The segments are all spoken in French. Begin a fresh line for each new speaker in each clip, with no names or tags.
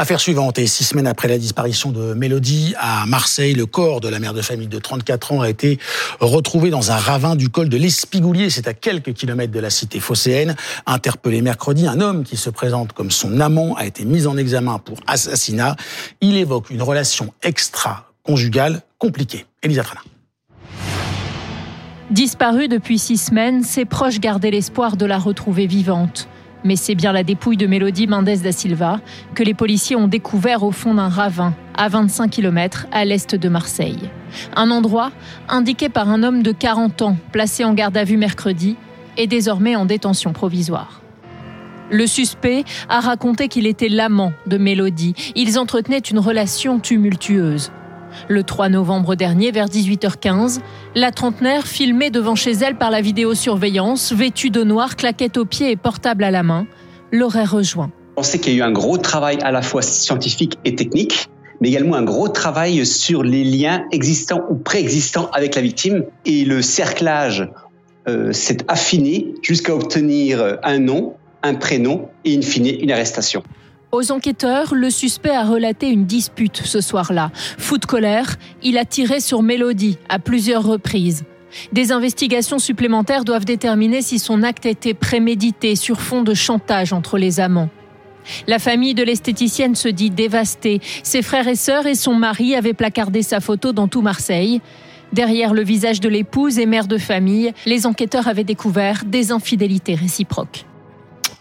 Affaire suivante, et six semaines après la disparition de Mélodie à Marseille, le corps de la mère de famille de 34 ans a été retrouvé dans un ravin du col de l'Espigoulier. C'est à quelques kilomètres de la cité phocéenne. Interpellé mercredi, un homme qui se présente comme son amant a été mis en examen pour assassinat. Il évoque une relation extra-conjugale compliquée. Elisa Trana.
Disparue depuis six semaines, ses proches gardaient l'espoir de la retrouver vivante. Mais c'est bien la dépouille de Mélodie Mendes da Silva que les policiers ont découvert au fond d'un ravin à 25 km à l'est de Marseille. Un endroit indiqué par un homme de 40 ans placé en garde à vue mercredi et désormais en détention provisoire. Le suspect a raconté qu'il était l'amant de Mélodie. Ils entretenaient une relation tumultueuse. Le 3 novembre dernier, vers 18h15, la trentenaire, filmée devant chez elle par la vidéosurveillance, vêtue de noir, claquette aux pieds et portable à la main, l'aurait rejoint.
On sait qu'il y a eu un gros travail à la fois scientifique et technique, mais également un gros travail sur les liens existants ou préexistants avec la victime. Et le cerclage euh, s'est affiné jusqu'à obtenir un nom, un prénom et in fine une arrestation.
Aux enquêteurs, le suspect a relaté une dispute ce soir-là. Fou de colère, il a tiré sur Mélodie à plusieurs reprises. Des investigations supplémentaires doivent déterminer si son acte était prémédité sur fond de chantage entre les amants. La famille de l'esthéticienne se dit dévastée. Ses frères et sœurs et son mari avaient placardé sa photo dans tout Marseille. Derrière le visage de l'épouse et mère de famille, les enquêteurs avaient découvert des infidélités réciproques.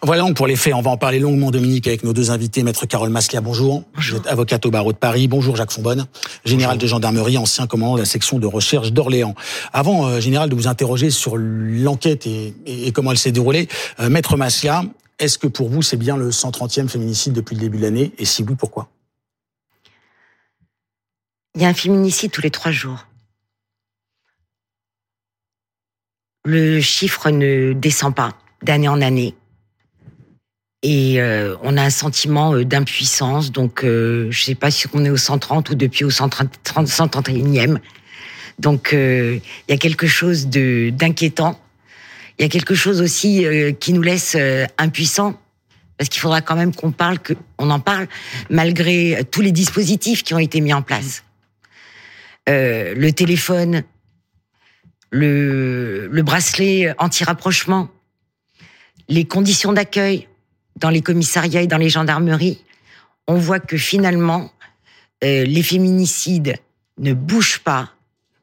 Voilà donc pour les faits. On va en parler longuement, Dominique, avec nos deux invités. Maître Carole Maslia, bonjour. bonjour. Vous êtes avocate au barreau de Paris. Bonjour, Jacques Fonbonne, général de gendarmerie, ancien commandant de la section de recherche d'Orléans. Avant, euh, général, de vous interroger sur l'enquête et, et, comment elle s'est déroulée, euh, Maître Maslia, est-ce que pour vous, c'est bien le 130e féminicide depuis le début de l'année? Et si oui, pourquoi?
Il y a un féminicide tous les trois jours. Le chiffre ne descend pas d'année en année. Et euh, on a un sentiment euh, d'impuissance. Donc, euh, je sais pas si on est au 130 ou depuis au 131e. Donc, euh, il y a quelque chose de d'inquiétant. Il y a quelque chose aussi euh, qui nous laisse impuissants. Parce qu'il faudra quand même qu'on parle, qu'on en parle, malgré tous les dispositifs qui ont été mis en place. le téléphone, le, le bracelet anti-rapprochement, les conditions d'accueil, dans les commissariats et dans les gendarmeries, on voit que finalement, euh, les féminicides ne bougent pas,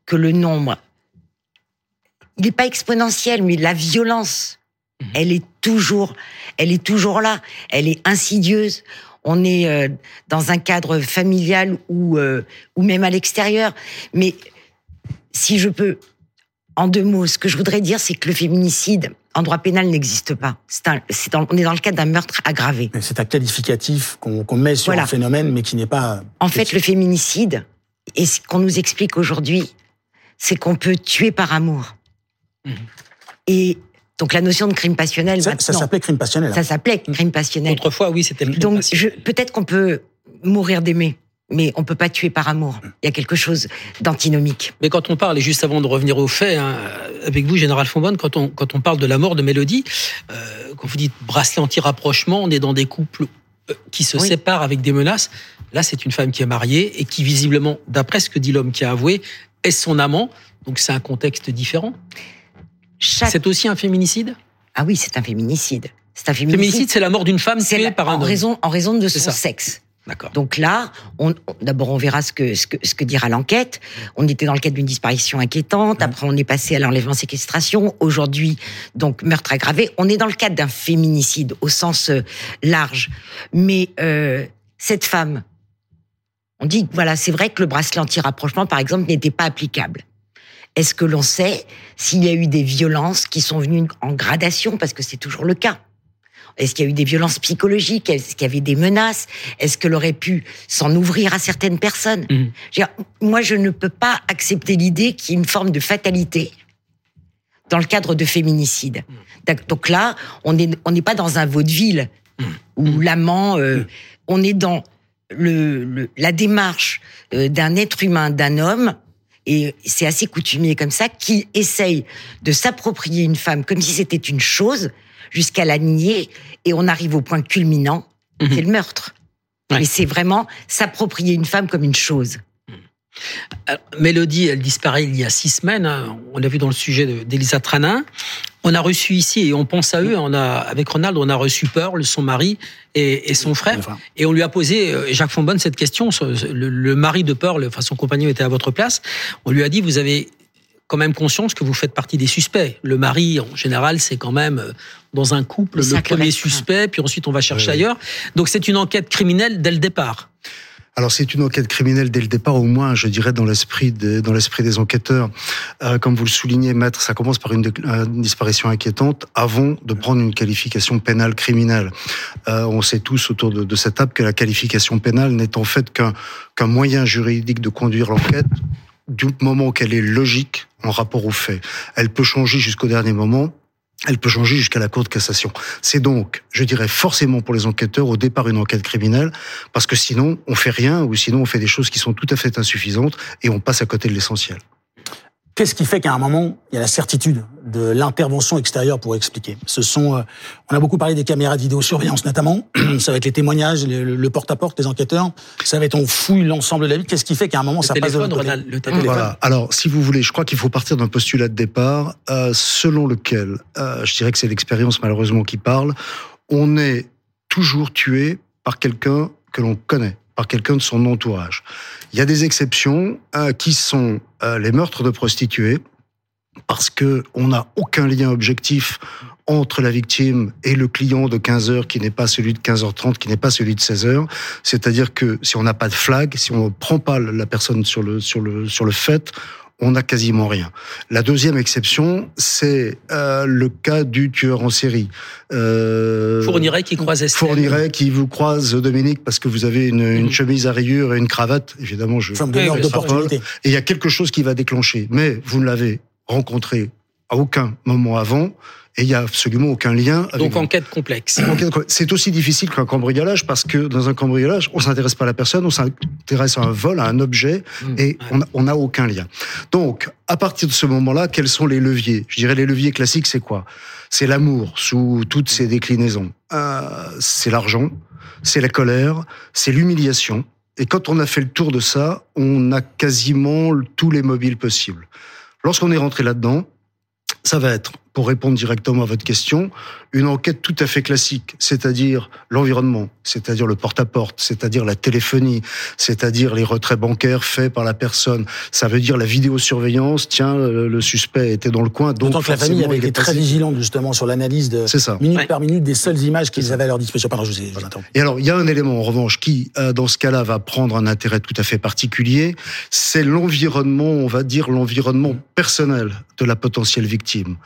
que le nombre, il n'est pas exponentiel, mais la violence, mmh. elle est toujours, elle est toujours là, elle est insidieuse. On est euh, dans un cadre familial ou euh, ou même à l'extérieur. Mais si je peux, en deux mots, ce que je voudrais dire, c'est que le féminicide, en droit pénal n'existe pas. C'est un, c'est on est dans le cadre d'un meurtre aggravé.
C'est un qualificatif qu'on qu'on met sur voilà. un phénomène, mais qui n'est pas.
En fait, le féminicide, et ce qu'on nous explique aujourd'hui, c'est qu'on peut tuer par amour. Mmh. Et donc la notion de crime passionnel.
Ça, ça s'appelait crime passionnel.
Ça s'appelait crime passionnel.
Autrefois, oui, c'était.
Donc je, peut-être qu'on peut mourir d'aimer mais on peut pas tuer par amour. Il y a quelque chose d'antinomique.
Mais quand on parle, et juste avant de revenir aux faits, hein, avec vous, Général Fonbonne, quand on, quand on parle de la mort de Mélodie, euh, quand vous dites bracelet anti-rapprochement, on est dans des couples euh, qui se oui. séparent avec des menaces. Là, c'est une femme qui est mariée et qui, visiblement, d'après ce que dit l'homme qui a avoué, est son amant. Donc c'est un contexte différent.
Chaque...
C'est aussi un féminicide?
Ah oui, c'est un féminicide. C'est un
féminicide. Féminicide, c'est la mort d'une femme tuée
la...
par un
en
homme.
raison, en raison de son sexe. Donc là, on, d'abord on verra ce que, ce que, ce que dira l'enquête. On était dans le cadre d'une disparition inquiétante. Après, on est passé à l'enlèvement séquestration. Aujourd'hui, donc meurtre aggravé. On est dans le cadre d'un féminicide au sens euh, large. Mais euh, cette femme, on dit voilà, c'est vrai que le bracelet anti-rapprochement, par exemple, n'était pas applicable. Est-ce que l'on sait s'il y a eu des violences qui sont venues en gradation? Parce que c'est toujours le cas? Est-ce qu'il y a eu des violences psychologiques? Est-ce qu'il y avait des menaces? Est-ce qu'elle aurait pu s'en ouvrir à certaines personnes? Mmh. dire, Moi, je ne peux pas accepter l'idée qu'il y ait une forme de fatalité dans le cadre de féminicide. Mmh. Donc là, on n'est on pas dans un vaudeville mmh. où l'amant, euh, on est dans le, le la démarche euh, d'un être humain, d'un homme, et c'est assez coutumier comme ça, qui essaye de s'approprier une femme comme si c'était une chose, jusqu'à la nier, et on arrive au point culminant, mmh. c'est le meurtre. Mais c'est vraiment s'approprier une femme comme une chose.
Mélodie, elle disparaît il y a six semaines. Hein. On l'a vu dans le sujet d'Elisa Tranin. On a reçu ici, et on pense à eux, on a, avec Ronald, on a reçu Pearl, son mari, et, son frère. Et on lui a posé, euh, Jacques Fonbonne, cette question. Le, mari de Pearl, enfin son compagnon était à votre place. On lui a dit, vous avez quand même conscience que vous faites partie des suspects. Le mari, en général, c'est quand même euh, dans un couple le, premier suspect, puis ensuite on va chercher ailleurs. Donc c'est une enquête criminelle dès le départ.
Alors c'est une enquête criminelle dès le départ, au moins, je dirais, dans l'esprit des, dans l'esprit des enquêteurs. Euh, comme vous le soulignez, maître, ça commence par une, disparition inquiétante avant de prendre une qualification pénale criminelle. Euh, on sait tous autour de, de, cette table que la qualification pénale n'est en fait qu'un qu'un moyen juridique de conduire l'enquête du moment qu'elle est logique en rapport aux faits. Elle peut changer jusqu'au dernier moment elle peut changer jusqu'à la Cour de cassation. C'est donc, je dirais forcément pour les enquêteurs, au départ une enquête criminelle, parce que sinon on fait rien, ou sinon on fait des choses qui sont tout à fait insuffisantes, et on passe à côté de l'essentiel.
Qu'est-ce qui fait qu'à un moment, il y a la certitude de l'intervention extérieure pour expliquer? Ce sont, euh, on a beaucoup parlé des caméras de vidéosurveillance notamment, ça va être les témoignages, le, porte-à-porte, les enquêteurs, ça va être on fouille l'ensemble de la vie. Qu'est-ce qui fait qu'à un moment ça passe de côté
le téléphone. Voilà. Alors, si vous voulez, je crois qu'il faut partir d'un postulat de départ euh, selon lequel, euh, je dirais que c'est l'expérience malheureusement qui parle, on est toujours tué par quelqu'un que l'on connaît par quelqu'un de son entourage. Il y a des exceptions euh, qui sont euh, les meurtres de prostituées, parce que on n'a aucun lien objectif entre la victime et le client de 15 heures qui n'est pas celui de 15h30, qui n'est pas celui de 16 heures. C'est-à-dire que si on n'a pas de flag, si on ne prend pas la personne sur le, sur le, sur le fait, on n'a quasiment rien. La deuxième exception, c'est euh, le cas du tueur en série.
Euh, Fournirait qui croise Estelle.
Fournirait qui vous croise Dominique parce que vous avez une, une mhm. chemise à rayures et une cravate. Évidemment, je.
Forme de d'opportunité.
Et il y a quelque chose qui va déclencher. Mais vous ne l'avez rencontré à aucun moment avant et il y a absolument aucun lien.
Avec Donc enquête complexe.
C'est aussi difficile qu'un cambriolage parce que dans un cambriolage, on s'intéresse pas à la personne, on s'intéresse à un vol, à un objet, mmh. et on n'a aucun lien. Donc, à partir de ce moment-là, quels sont les leviers? Je dirais les leviers classiques, c'est quoi? C'est l'amour sous toutes ses déclinaisons. Euh, c'est l'argent, c'est la colère, c'est l'humiliation. Et quand on a fait le tour de ça, on a quasiment tous les mobiles possibles. Lorsqu'on est rentré là-dedans, ça va être pour répondre directement à votre question, une enquête tout à fait classique, c'est-à-dire l'environnement, c'est-à-dire le porte-à-porte, c'est-à-dire la téléphonie, c'est-à-dire les retraits bancaires faits par la personne. Ça veut dire la vidéosurveillance. Tiens, le suspect était dans le coin.
Donc que la famille avait été très vigilante justement sur l'analyse de minute par minute des seules images qu'ils avaient à leur disposition. Pardon, je vous,
Et alors, il y a un élément en revanche qui, euh, dans ce cas-là, va prendre un intérêt tout à fait particulier. C'est l'environnement, on va dire l'environnement personnel de la potentielle victime.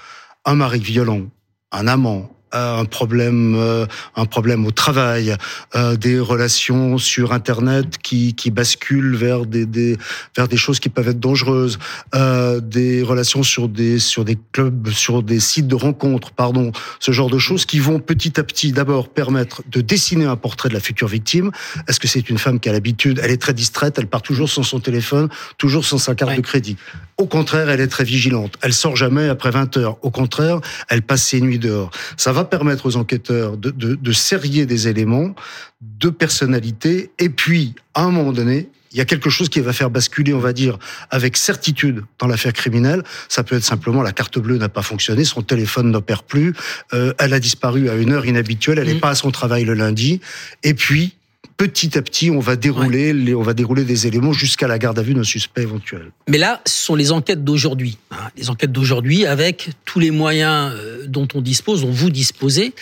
Un mari violent, un amant, un problème, euh, un problème au travail, euh, des relations sur Internet qui, qui basculent vers des, des, vers des choses qui peuvent être dangereuses, euh, des relations sur des, sur des clubs, sur des sites de rencontres, pardon, ce genre de choses qui vont petit à petit d'abord permettre de dessiner un portrait de la future victime. Est-ce que c'est une femme qui a l'habitude, elle est très distraite, elle part toujours sans son téléphone, toujours sans sa carte de crédit. Au contraire, elle est très vigilante. Elle sort jamais après 20 heures. Au contraire, elle passe ses nuits dehors. Ça va permettre aux enquêteurs de, de, de serrer des éléments, de personnalité, et puis, à un moment donné, il y a quelque chose qui va faire basculer, on va dire, avec certitude dans l'affaire criminelle. Ça peut être simplement la carte bleue n'a pas fonctionné, son téléphone n'opère plus, euh, elle a disparu à une heure inhabituelle, elle n'est mmh. pas à son travail le lundi, et puis petit à petit, on va dérouler, les, on va dérouler des éléments jusqu'à la garde à vue d'un suspect éventuel.
Mais là, ce sont les enquêtes d'aujourd'hui. Hein, les enquêtes d'aujourd'hui avec tous les moyens euh, dont on dispose, dont vous disposez.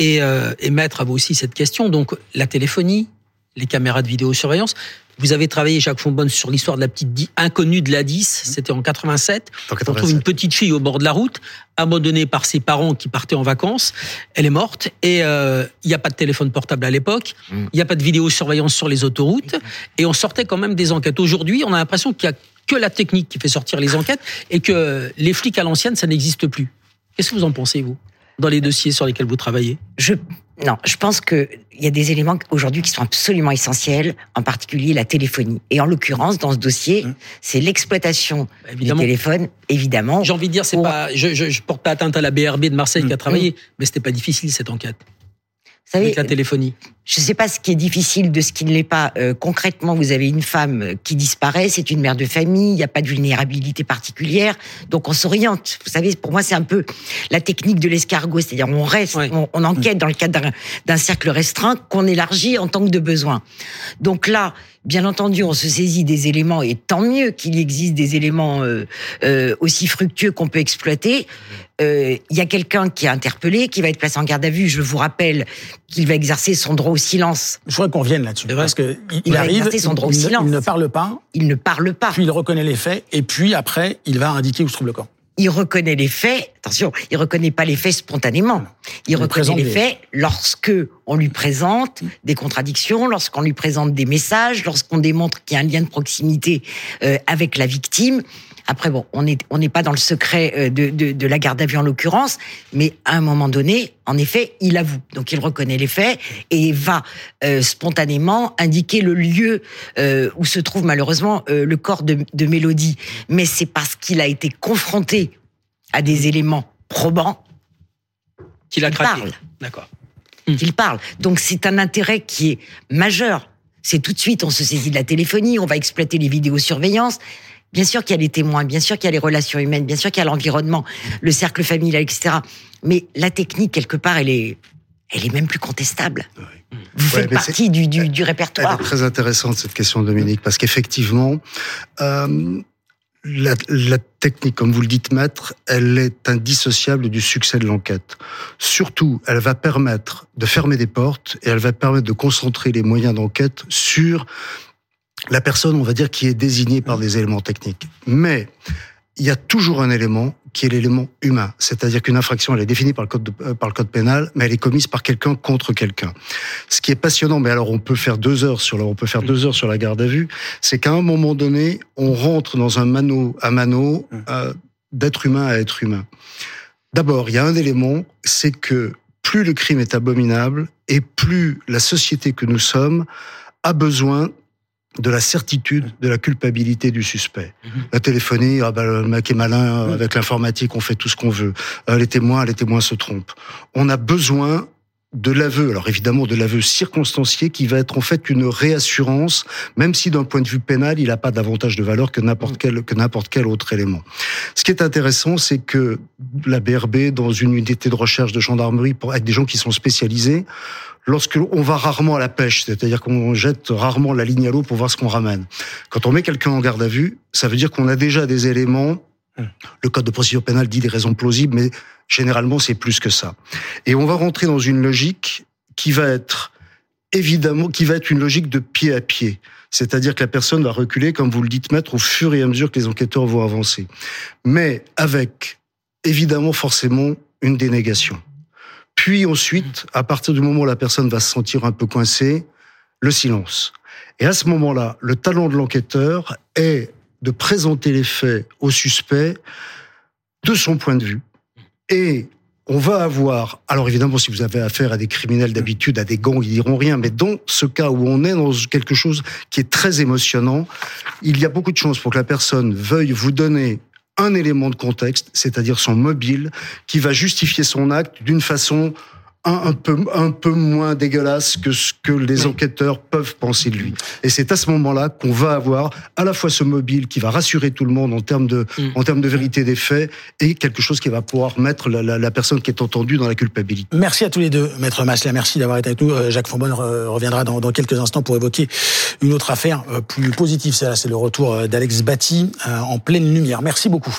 Et, euh, et mettre à vous aussi cette question. Donc, la téléphonie, les caméras de vidéosurveillance. Vous avez travaillé, Jacques Fonbonne, sur l'histoire de la petite inconnue de la 10. Mmh. C'était en 87. On trouve une petite fille au bord de la route, abandonnée par ses parents qui partaient en vacances. Elle est morte et euh, il n'y a pas de téléphone portable à l'époque. Mmh. Il n'y a pas de vidéosurveillance sur les autoroutes. Et on sortait quand même des enquêtes. Aujourd'hui, on a l'impression qu'il n'y a que la technique qui fait sortir les enquêtes et que les flics à l'ancienne, ça n'existe plus. Qu'est-ce que vous en pensez, vous, dans les dossiers sur lesquels vous travaillez
Je non, je pense qu'il y a des éléments aujourd'hui qui sont absolument essentiels, en particulier la téléphonie. Et en l'occurrence, dans ce dossier, mmh. c'est l'exploitation du téléphone, évidemment.
J'ai envie de dire, c'est pas, je, je, porte pas atteinte à la BRB de Marseille qui a mmh. travaillé, mmh. mais c'était pas difficile cette enquête. savez, avec la téléphonie
je ne sais pas ce qui est difficile de ce qui ne l'est pas. Euh, concrètement, vous avez une femme qui disparaît, c'est une mère de famille, il n'y a pas de vulnérabilité particulière, donc on s'oriente. Vous savez, pour moi, c'est un peu la technique de l'escargot, c'est-à-dire on reste, on, on, enquête dans le cadre d'un cercle restreint qu'on élargit en tant que de besoin. Donc là, Bien entendu, on se saisit des éléments, et tant mieux qu'il existe des éléments euh, euh, aussi fructueux qu'on peut exploiter. Euh, il y a quelqu'un qui est interpellé, qui va être placé en garde à vue. Je vous rappelle qu'il va exercer son droit au silence.
Je voudrais qu'on vienne là-dessus. Parce que il, arrive, son droit au silence. il ne parle pas.
Il ne parle pas.
Puis il reconnaît les faits, et puis après, il va indiquer où se trouve le corps
il reconnaît les faits. Attention, il reconnaît pas les faits spontanément. Il, reconnaît les faits lorsque on lui présente des contradictions, lorsqu'on lui présente des messages, lorsqu'on démontre qu'il y a un lien de proximité euh, avec la victime. Après, bon, on n'est on n'est pas dans le secret euh, de, de, de, la garde à vue en l'occurrence, mais à un moment donné, en effet, il avoue. Donc, il reconnaît les faits et va euh, spontanément indiquer le lieu euh, où se trouve malheureusement euh, le corps de, de Mélodie. Mais c'est parce qu'il a été confronté à des éléments probants
qu'il a
craqué.
parle. D'accord.
Qu'il parle. Donc, c'est un intérêt qui est majeur. C'est tout de suite, on se saisit de la téléphonie, on va exploiter les vidéosurveillances. Bien sûr qu'il y a les témoins, bien sûr qu'il y a les relations humaines, bien sûr qu'il y a l'environnement, le cercle familial, etc. Mais la technique, quelque part, elle est, elle est même plus contestable. Vous faites partie du, du, du, répertoire.
Elle est très intéressante cette question, Dominique, parce qu'effectivement, euh, la, la, technique, comme vous le dites, maître, elle est indissociable du succès de l'enquête. Surtout, elle va permettre de fermer des portes et elle va permettre de concentrer les moyens d'enquête sur la personne, on va dire, qui est désignée par des éléments techniques. Mais il y a toujours un élément qui est l'élément humain. C'est-à-dire qu'une infraction, elle est définie par le code, euh, par le code pénal, mais elle est commise par quelqu'un contre quelqu'un. Ce qui est passionnant, mais alors on peut faire deux heures sur la, on peut faire deux heures sur la garde à vue, c'est qu'à un moment donné, on rentre dans un mano à mano euh, d'être humain à être humain. D'abord, il y a un élément, c'est que plus le crime est abominable et plus la société que nous sommes a besoin de la certitude de la culpabilité du suspect. Mhm. La téléphonie, ah ben, le mec est malin, mhm. avec l'informatique, on fait tout ce qu'on veut. Euh, les témoins, les témoins se trompent. On a besoin de l'aveu, alors évidemment de l'aveu circonstancié qui va être en fait une réassurance, même si d'un point de vue pénal, il n'a pas davantage de valeur que n'importe mhm. quel que n'importe quel autre élément. Ce qui est intéressant, c'est que la BRB, dans une unité de recherche de gendarmerie, pour, avec des gens qui sont spécialisés, lorsqu'on va rarement à la pêche, c'est-à-dire qu'on jette rarement la ligne à l'eau pour voir ce qu'on ramène. Quand on met quelqu'un en garde à vue, ça veut dire qu'on a déjà des éléments. Hum. Le code de procédure pénale dit des raisons plausibles, mais généralement c'est plus que ça. Et on va rentrer dans une logique qui va être évidemment, qui va être une logique de pied à pied. C'est-à-dire que la personne va reculer, comme vous le dites, maître, au fur et à mesure que les enquêteurs vont avancer. Mais avec, évidemment, forcément, une dénégation. Puis ensuite, à partir du moment où la personne va se sentir un peu coincée, le silence. Et à ce moment-là, le talent de l'enquêteur est de présenter les faits au suspect de son point de vue. Et on va avoir, alors évidemment, si vous avez affaire à des criminels d'habitude, à des gangs, ils diront rien, mais dans ce cas où on est dans quelque chose qui est très émotionnant, il y a beaucoup de chances pour que la personne veuille vous donner un élément de contexte, c'est-à-dire son mobile, qui va justifier son acte d'une façon un, peu, un peu moins dégueulasse que ce que les enquêteurs peuvent penser de lui. Et c'est à ce moment-là qu'on va avoir à la fois ce mobile qui va rassurer tout le monde en termes de, mm. en termes de vérité des faits et quelque chose qui va pouvoir mettre la, la, personne qui est entendue dans la culpabilité.
Merci à tous les deux, Maître Masla. Merci d'avoir été avec nous. Euh, Jacques Fonbonne reviendra dans, dans, quelques instants pour évoquer une autre affaire euh, plus positive. C'est le retour euh, d'Alex Batty en pleine lumière. Merci beaucoup.